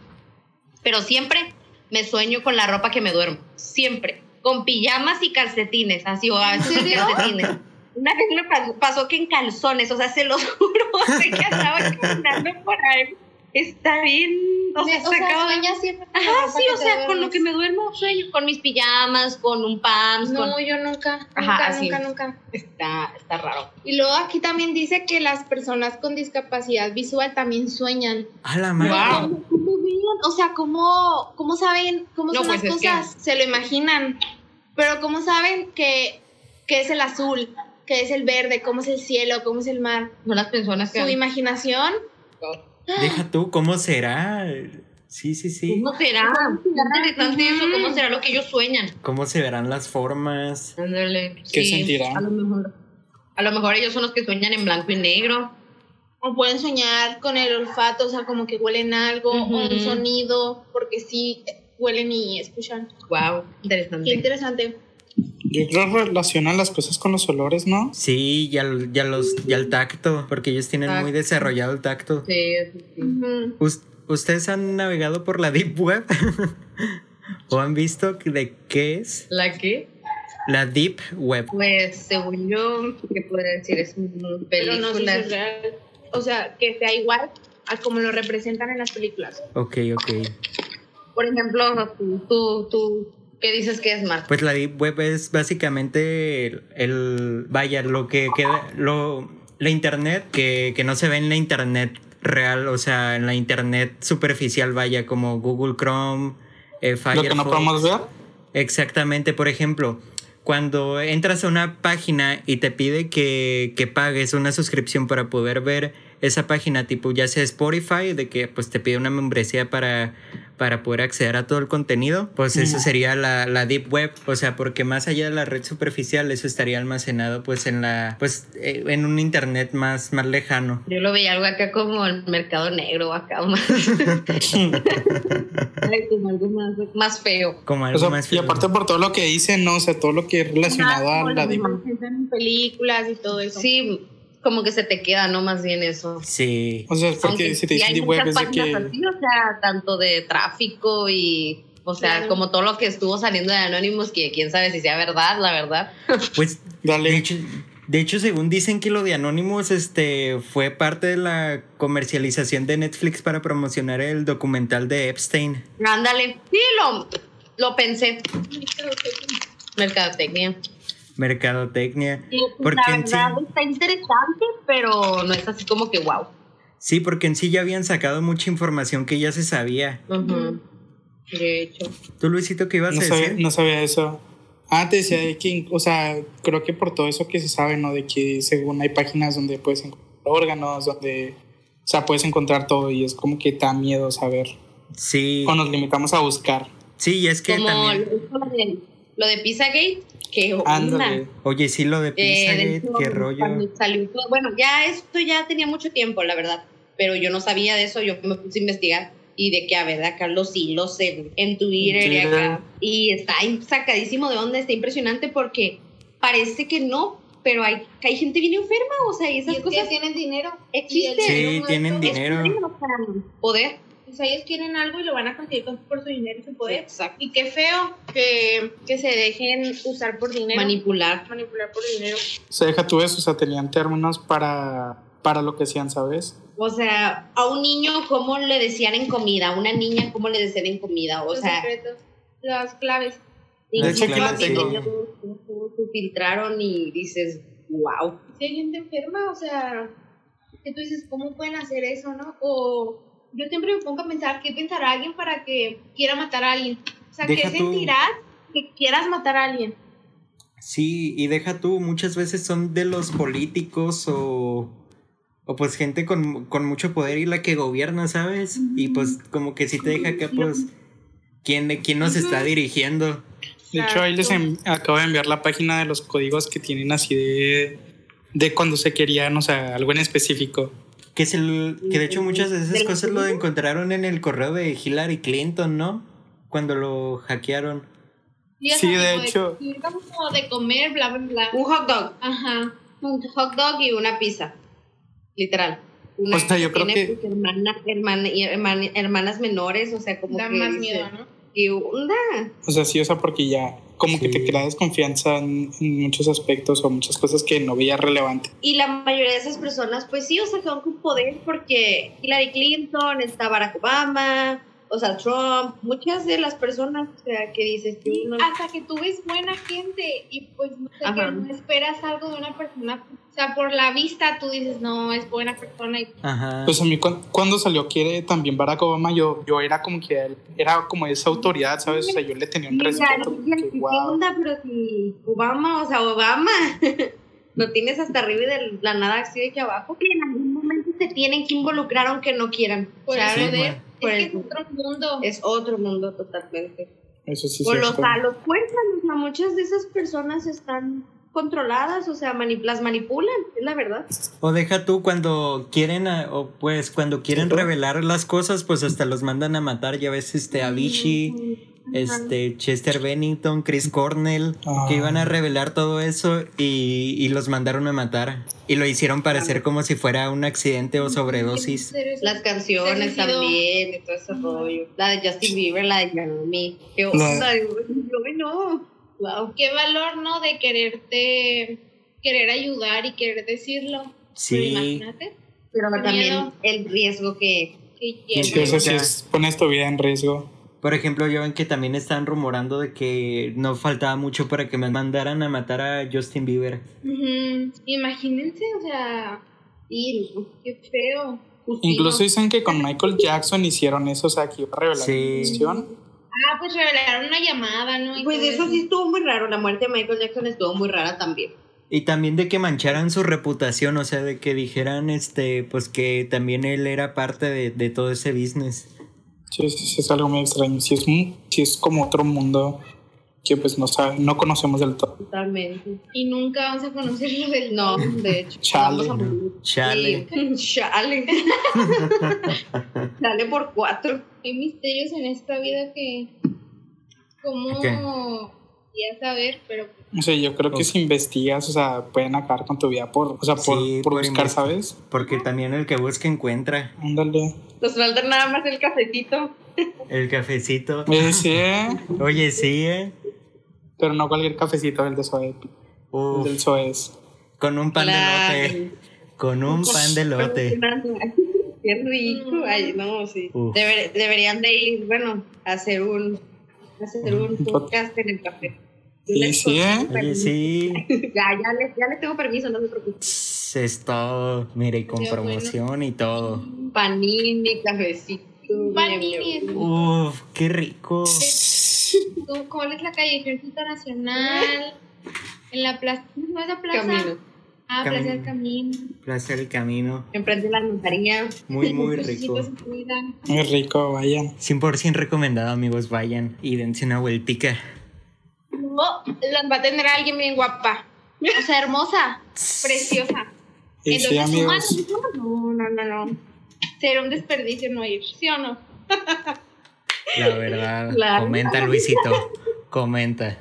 pero siempre me sueño con la ropa que me duermo. Siempre. Con pijamas y calcetines, así, o a veces calcetines. Una vez me pasó, pasó que en calzones, o sea, se los juro, sé que andaba caminando por ahí. Está bien, o sea, o sea, sueñas siempre la Ajá, sí, que o sea, con lo que me duermo sueño, con mis pijamas, con un con... No, yo nunca, Ajá, nunca, así. nunca, nunca. Está, está raro. Y luego aquí también dice que las personas con discapacidad visual también sueñan. A la madre. Wow. O sea, ¿cómo, cómo saben cómo No, son pues las que- cosas? Se lo imaginan. Pero ¿cómo saben que, que es el azul? ¿Qué es el verde? ¿Cómo es el cielo? ¿Cómo es el mar? Son las personas que... Su imaginación. Deja tú, ¿cómo será? Sí, sí, sí. ¿Cómo será? Qué interesante eso, ¿cómo será lo que ellos sueñan? ¿Cómo se verán las formas? Ándale. ¿Qué sí, sentirán? A lo, mejor, a lo mejor ellos son los que sueñan en blanco y negro. O pueden soñar con el olfato, o sea, como que huelen algo, o un sonido, porque sí huelen y escuchan. Wow, Qué interesante. Yo creo que relacionan las cosas con los olores, ¿no? Sí, ya, ya los, ya el tacto, porque ellos tienen muy desarrollado el tacto. Sí, sí, sí. Us- ¿Ustedes han navegado por la Deep Web? ¿O han visto de qué es? ¿La qué? La Deep Web. Pues según yo, ¿qué podría decir? Es una Pero no sé si película. es real. O sea, que sea igual a como lo representan en las películas. Ok, ok. Por ejemplo, tú, tú, tú, ¿qué dices que es más? Pues la Deep Web es básicamente el, el- vaya, lo que queda, lo, la internet que, que no se ve en la internet real, o sea, en la internet superficial, vaya, como Google Chrome, eh, Lo Firefox. que no podemos ver. Exactamente, por ejemplo, cuando entras a una página y te pide que, que pagues una suscripción para poder ver esa página tipo ya sea Spotify, de que pues te pide una membresía para, para poder acceder a todo el contenido, pues eso sería la, la, Deep Web, o sea, porque más allá de la red superficial, eso estaría almacenado pues en la, pues eh, en un internet más, más lejano. Yo lo veía algo acá como el mercado negro, acá más. como algo más, más, feo. Como algo más feo. Y aparte por todo lo que dicen, ¿no? O sea, todo lo que es relacionado a la Deep Web. películas y todo eso. Sí, como que se te queda, ¿no? Más bien eso. Sí. O sea, porque si te dicen de web es de que... Así, o sea, tanto de tráfico y... O sea, como todo lo que estuvo saliendo de Anonymous, que quién sabe si sea verdad, la verdad. Pues, Dale. De hecho, de hecho, según dicen que lo de Anonymous este, fue parte de la comercialización de Netflix para promocionar el documental de Epstein. Ándale. Sí, lo, lo pensé. Mercadotecnia mercadotecnia. Porque la verdad está interesante, pero no es así como que wow. Sí, porque en sí ya habían sacado mucha información que ya se sabía. De hecho. ¿Tú, Luisito, qué ibas no a sabía, decir? No sabía eso. Ah, te decía de que, o sea, creo que por todo eso que se sabe, ¿no? De que según hay páginas donde puedes encontrar órganos, donde, o sea, puedes encontrar todo y es como que da miedo saber. Sí. O nos limitamos a buscar. Sí, y es que como también... Lo de, lo de Pizzagate, que Oye, sí, lo de Pizzagate, qué rollo. bueno, ya esto ya tenía mucho tiempo, la verdad, pero yo no sabía de eso, yo me puse a investigar y de que, a ver, acá los hilos en, en Twitter y acá. Y está sacadísimo de onda, está impresionante porque parece que no, pero hay, hay gente bien enferma, o sea, y esas y cosas. tienen dinero. Existen. Sí, tienen dinero. Poder. O sea, ellos quieren algo y lo van a conseguir por su dinero y su poder. Exacto. Y qué feo que, que se dejen usar por dinero. Manipular. Manipular por dinero. O sea, deja tú eso, o sea, tenían términos para, para lo que hacían, ¿sabes? O sea, a un niño, ¿cómo le decían en comida? A una niña, ¿cómo le decían en comida? O Los sea, secretos, las claves. De hecho, aquí la tengo. Se filtraron y dices, wow. Si hay gente enferma, o sea, que tú dices, ¿cómo pueden hacer eso, no? O yo siempre me pongo a pensar qué pensará alguien para que quiera matar a alguien. O sea, Deja ¿qué tú- sentirás que quieras matar a alguien? Sí, y deja tú, muchas veces son de los políticos o, o pues gente con, con mucho poder y la que gobierna, ¿sabes? Y pues como que sí te deja acá, pues, ¿quién, quién nos está dirigiendo? De hecho, ahí les en- acabo de enviar la página de los códigos que tienen así de, de cuando se querían, o sea, algo en específico. Que, es el, que de hecho muchas de esas cosas lo encontraron en el correo de Hillary Clinton, ¿no? Cuando lo hackearon. Y, Sí, de hecho. como de comer, bla, bla, bla. Un hot dog. Ajá. Un hot dog y una pizza. Literal. Una O sea, yo creo tiene, que- pues, hermana- hermana- y herman- hermanas menores, o sea, como Da que. más dice, miedo, ¿no? ¿Qué onda? O sea, sí, o sea, porque ya como que te crea desconfianza en, en muchos aspectos o muchas cosas que no veía relevante. Y la mayoría de esas personas, pues sí, o sea, quedaron con poder porque Hillary Clinton, está Barack Obama, o sea, Trump, muchas de las personas, o sea, que dices tú, Sí, no, hasta que tú ves buena gente y pues no sé, que no esperas algo de una persona. O sea, por la vista tú dices, no, es buena persona. Y Ajá. Pues a mí cuan- cuando salió quiere también Barack Obama, yo, yo era como que él- era como esa autoridad, ¿sabes? O sea, yo le tenía un respeto. mira, que, ¿qué wow. onda? Pero si Obama, o sea, Obama, lo tienes hasta arriba y de la nada así de que abajo, que en algún momento se tienen que involucrar aunque no quieran. por o sea, el Sí, bueno. Por es que el- es otro mundo. es otro mundo totalmente. Eso sí, Por sí. los, a los fuerzas, o sea, muchas de esas personas están controladas, o sea, mani- las manipulan, es la verdad. O deja tú cuando quieren, a- o pues cuando quieren ¿no? revelar las cosas, pues hasta los mandan a matar. Ya ves, este, Avicii, este, Chester Bennington, Chris Cornell, Ah. que iban a revelar todo eso y, y los mandaron a matar. Y lo hicieron parecer como si fuera un accidente o sobredosis. Las canciones también, y todo ese rollo. La de Justin Bieber, la de Yami. Qué onda, no. Wow. Qué valor, ¿no? De quererte, querer ayudar y querer decirlo. Pero Sí, imagínate Pero también miedo. el riesgo que. que ¿Quién Sí, lleva. eso sí Ya. es, pones tu vida en riesgo. Por ejemplo, yo ven que también están rumorando de que no faltaba mucho para que me mandaran a matar a Justin Bieber. Ujú. Imagínense, o sea, Y qué feo. Incluso dicen que con Michael Jackson hicieron eso, o sea, que iba a revelar Sí. Ah, pues revelaron una llamada, ¿no? Y Pues eso sí estuvo muy raro. La muerte de Michael Jackson estuvo muy rara también. Y también de que mancharan su reputación, o sea, de que dijeran, este, pues que también él era parte de, de todo ese business. Sí, sí, sí, es algo muy extraño. Sí es, sí es como otro mundo que pues no sabe, no conocemos del todo. Totalmente. Y nunca vamos a conocerlo del No, de hecho. Chale. Chale. Sí, Chale. Chale por cuatro. Hay misterios en esta vida que. ¿Cómo.? ¿Qué? Ya saber, pero. O sea, yo creo que si investigas, o sea, pueden acabar con tu vida por, o sea, por, Sí, por por buscar, ¿sabes? Porque también el que busca encuentra. Ándale. Nos falta nada más el cafecito. El cafecito. Eh, sí, ¿eh? Oye, sí, ¿eh? pero no cualquier cafecito, el de Soez. El del Soez. con un pan Claro. de lote. Con un pan de lote. Qué rico. Ay, no, sí. Deber- deberían de ir, bueno, a hacer un, hacer un podcast en el café. Y sí, ¿eh? Oye, sí. Ya, ya les, ya les tengo permiso, no se preocupen. Es todo. Mire, y con bueno. promoción y todo. Panini, cafecito. Panini. Uf, qué rico. ¿Cómo- ¿Cuál es la calle? Ejército Nacional. En la plaza. ¿Cómo se llama esa plaza? Camino. Ah, Camino. Plaza del Camino. Plaza del Camino. Enfrente de la notaría. Muy, muy rico. Muy rico, vayan. 100% recomendado, amigos. Vayan y dense una vueltica. No, las va a tener alguien bien guapa. O sea, hermosa, preciosa. Y sí, Entonces, amigos. humano, no, no, no, no. Será un desperdicio no ir, ¿sí o no? La verdad. Comenta, Luisito. Comenta.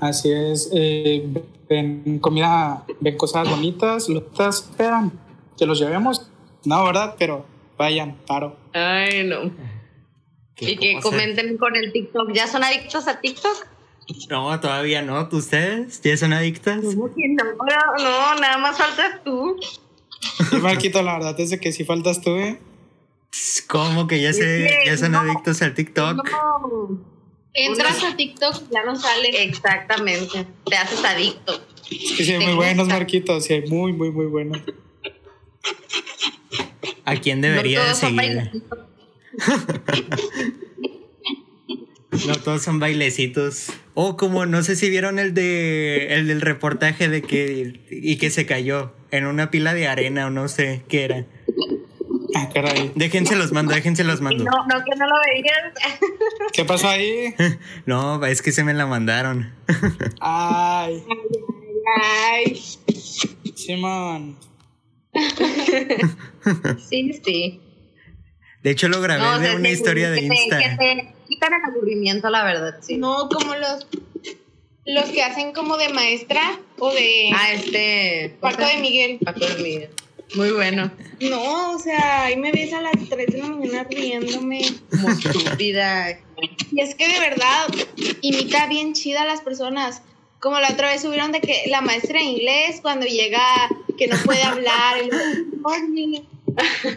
Así es. eh, ven comida, ven cosas bonitas, lo que esperan. Que los llevemos. No, ¿verdad? Pero vayan, paro. Ay, no. ¿Qué Y que comenten con el TikTok. ¿Ya son adictos a TikTok? No, todavía no. ¿Ustedes ya son adictas? ¿Cómo que no? No, no, nada más faltas tú. Y Marquito, la verdad es que si faltas tú, ¿eh? ¿Cómo que ya, se, ya son no. adictos al TikTok? No. Entras a TikTok y ya no sale. Exactamente. Te haces adicto. Es que sí hay muy buenos. Marquitos. Sí hay muy, muy, muy buenos. ¿A quién debería no de todos son seguir? bailecitos. No todos son bailecitos. O como no sé si vieron el de el del reportaje de que y que se cayó en una pila de arena o no sé qué era. Ah, caray. Déjense los mando, déjense los mando. no, no, que no lo veías. ¿Qué pasó ahí? No, es que se me la mandaron. Ay, Ay, Simón. Sí, sí. De hecho lo grabé No, o de sea, una sí, historia de que te- Insta. Que te quitan el aburrimiento, la verdad, sí. no, como los los que hacen como de maestra o de Ah, este. Paco de Miguel. Paco de Miguel. Muy bueno. No, o sea, ahí me ves a las 3 de la mañana riéndome. Como estúpida. Y es que de verdad imita bien chida a las personas. Como la otra vez subieron de que la maestra de inglés cuando llega que no puede hablar y luego.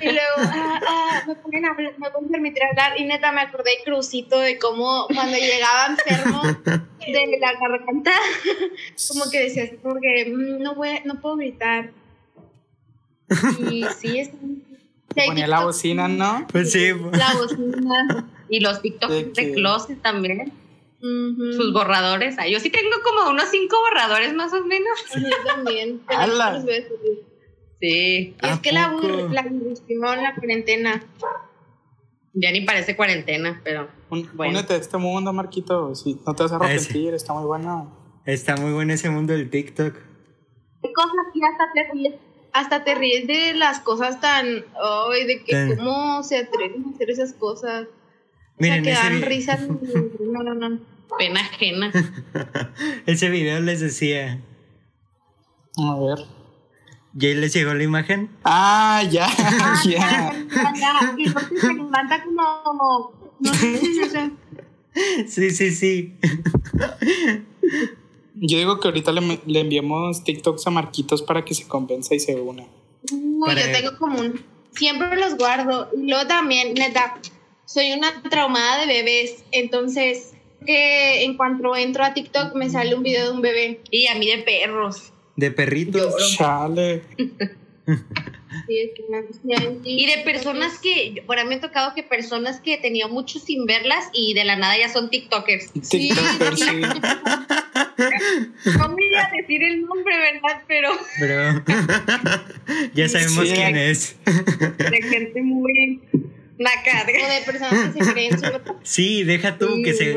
Y luego, ah, ah, me ponen a hablar, me pueden permitir hablar. Y neta me acordé Crucito de cómo cuando llegaba enfermo de la garganta, como que decía así, como que "Mm, no, voy, no puedo gritar. Y sí, es. sí Ponía la bocina, ¿no? Pues sí. La bocina. Y los TikToks De closet también. Sus borradores. Ah, yo sí tengo como unos cinco borradores más o menos. Yo también. ¡Hala! Tres veces. Sí. Y ¿A es que la, la la cuarentena. Ya ni parece cuarentena, pero. Un- Bueno. Únete a este mundo, Marquito. Si no te vas a arrepentir, está muy bueno. Está muy bueno ese mundo del TikTok. Hay cosas que hasta te ríes. Hasta te ríes de las cosas tan. Ay, de que Tan- cómo se atreven a hacer esas cosas. Miren, o sea, que dan vi- risas. No, no, no. Pena ajena. ese video les decía. A ver. ¿Ya les llegó la imagen? Ah, ya, Ah, ya. ya, ya, ya. Y porque se levanta como. No sé si se sé. Sí, sí, sí. Yo digo que ahorita le, le enviamos TikToks a Marquitos para que se compensa y se una. Uy, Para- yo tengo como un. Siempre los guardo. Y luego también, neta, soy una traumada de bebés. Entonces, que en cuanto entro a TikTok me sale un video de un bebé. Y a mí de perros. De perritos. Chale. Sí, es que me confía en ti. Y de personas que, bueno, me ha tocado que personas que tenía mucho sin verlas y de la nada ya son TikTokers. Sí, TikToker, sí. No voy a decir el nombre, ¿verdad? Pero Pero ya sabemos Sí. quién es. de gente muy naca. O de personas que se creen súper Sí, deja tú que se.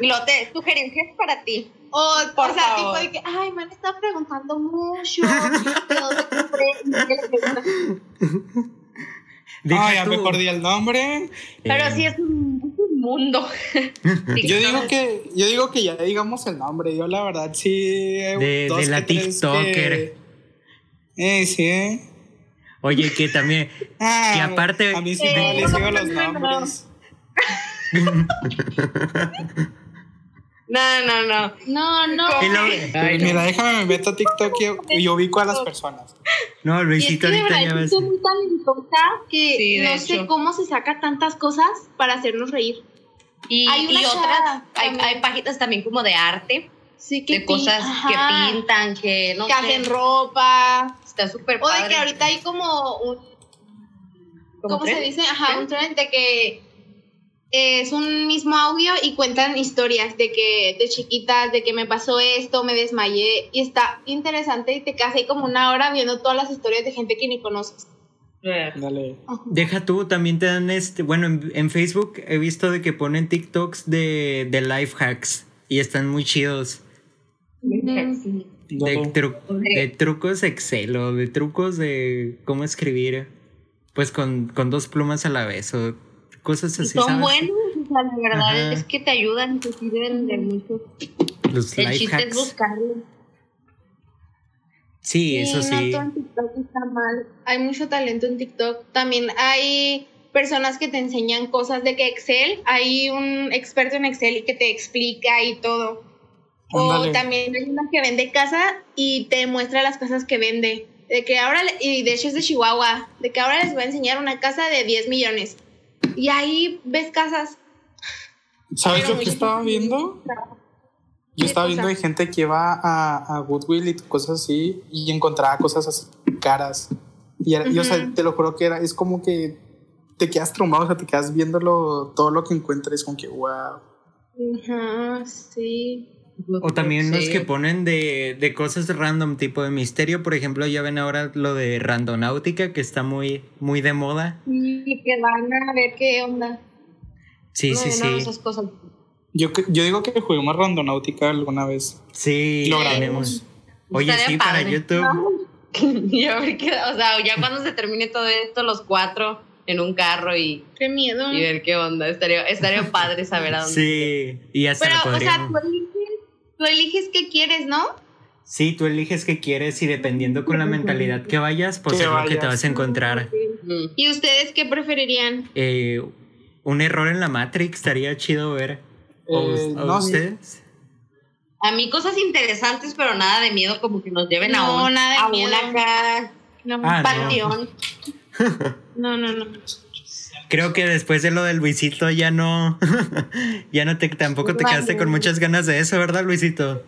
Y lo te, sugerencias para ti. O, Por o sea, favor. tipo de que, ay, me han estado preguntando mucho. ¿de dónde compré? Y qué le preguntan. Deja Ah, ya tú. mejor di el nombre. Pero Eh, sí es un, es un mundo. Yo digo que, yo digo que ya digamos el nombre. Yo la verdad sí. eh, De- dos de la TikToker. que- Eh, sí. eh. Oye, que también. Ah, Que aparte- A mí sí Eh, no les digo los no, no. nombres. No, no, no. No, no. Y lo- Ay, Mira, déjame me meto a TikTok y, y ubico a las personas. No, Luisito, ahorita verdad ya es ves. que es muy talentosa que Sí, no hecho. sé cómo se saca tantas cosas para hacernos reír. Y, Hay una y otras, hay, hay páginas también como de arte, Sí, que de cosas que pintan, que no que sé, hacen ropa. está súper O de padre. que ahorita hay como un ¿Cómo ¿Cómo se dice? Ajá, un trend de que es un mismo audio y cuentan historias de que de chiquitas, de que me pasó esto, me desmayé y está interesante y te quedas ahí como una hora viendo todas las historias de gente que ni conoces. Eh, Dale. Deja tú, también te dan este. Bueno, en, en Facebook he visto de que ponen TikToks de, de life hacks y están muy chidos. De, tru- de trucos Excel o de trucos de cómo escribir, pues con, con dos plumas a la vez o cosas Y así. son ¿sabes? buenos, o sea, la verdad Ajá. es que te ayudan, te sirven de mucho. Los El life chiste es hacks. buscarlo. Sí, eso no sí. todo en TikTok está mal. Hay mucho talento en TikTok. También hay personas que te enseñan cosas de que Excel, hay un experto en Excel y que te explica y todo. O también hay una que vende casa y te muestra las casas que vende. De que ahora, y de hecho es de Chihuahua, de que ahora les voy a enseñar una casa de 10 millones. Y ahí ves casas. ¿Sabes Pero lo que mucha estaba viendo? Yo ¿Qué estaba cosa? viendo de gente que iba a, a Goodwill y cosas así y encontraba cosas así caras. Y, era- y, o sea, te lo juro que era, es como que te quedas traumado, o sea, te quedas viéndolo, todo lo que encuentres, como que, wow. Ajá, sí. O también los que ponen de, de cosas random, tipo de misterio. Por ejemplo, ya ven ahora lo de randonáutica, que está muy, muy de moda. Y que van a ver qué onda. Sí, No, sí, no, sí. esas cosas. Yo, yo digo que juguemos Randonáutica alguna vez. Sí, Lo tenemos. Oye, Estaría sí, para padre. YouTube. Yo creo que, o sea, ya cuando se termine todo esto, los cuatro en un carro y, Qué miedo. y ver qué onda. Estaría, estaría padre saber a dónde. Sí, y hasta Pero, lo o sea, tú tú eliges qué quieres, ¿no? Sí, tú eliges qué quieres y dependiendo con la mentalidad que vayas, pues Que es lo que te vas a encontrar. ¿Y ustedes qué preferirían? Eh, un error en la Matrix estaría chido ver. ¿O, Eh, o no, ustedes? A mí cosas interesantes, pero nada de miedo, como que nos lleven a No, un, nada de a miedo. una acá, No, Ah, panteón. no, no, no. Creo que después de lo del Luisito ya no, ya no te, tampoco te quedaste con muchas ganas de eso, ¿verdad, Luisito?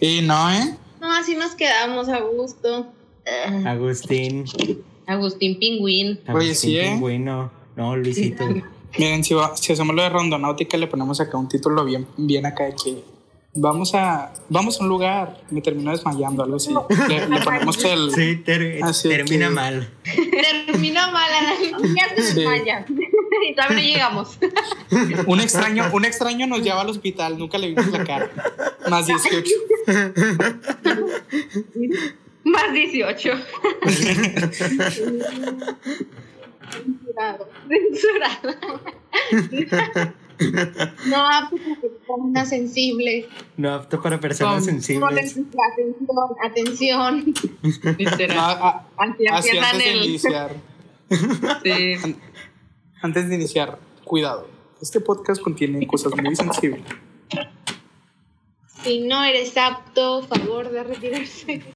Y no, ¿eh? No, así nos quedamos a gusto. Ah, Agustín. Agustín Pingüín. Oye, sí, ¿eh? Pingüino. No, Luisito. Miren, si, va- si hacemos lo de Randonáutica, le ponemos acá un título bien, bien acá de que vamos a, vamos a un lugar. Me termino desmayando, algo así. Le, le ponemos el. Sí, ter- Así termina que- mal. Termina mal. Ya se Sí. desmaya. y todavía no llegamos. Un extraño, un extraño nos lleva al hospital, nunca le vimos la cara. Más 18. Más 18. Censurado. Censurada. No, apto para persona sensible. No apto para personas Con- sensibles. Atención, atención. Literal. Antes de el. iniciar. Sí. Antes de iniciar, cuidado. Este podcast contiene cosas muy sensibles. Si no eres apto, favor de retirarse.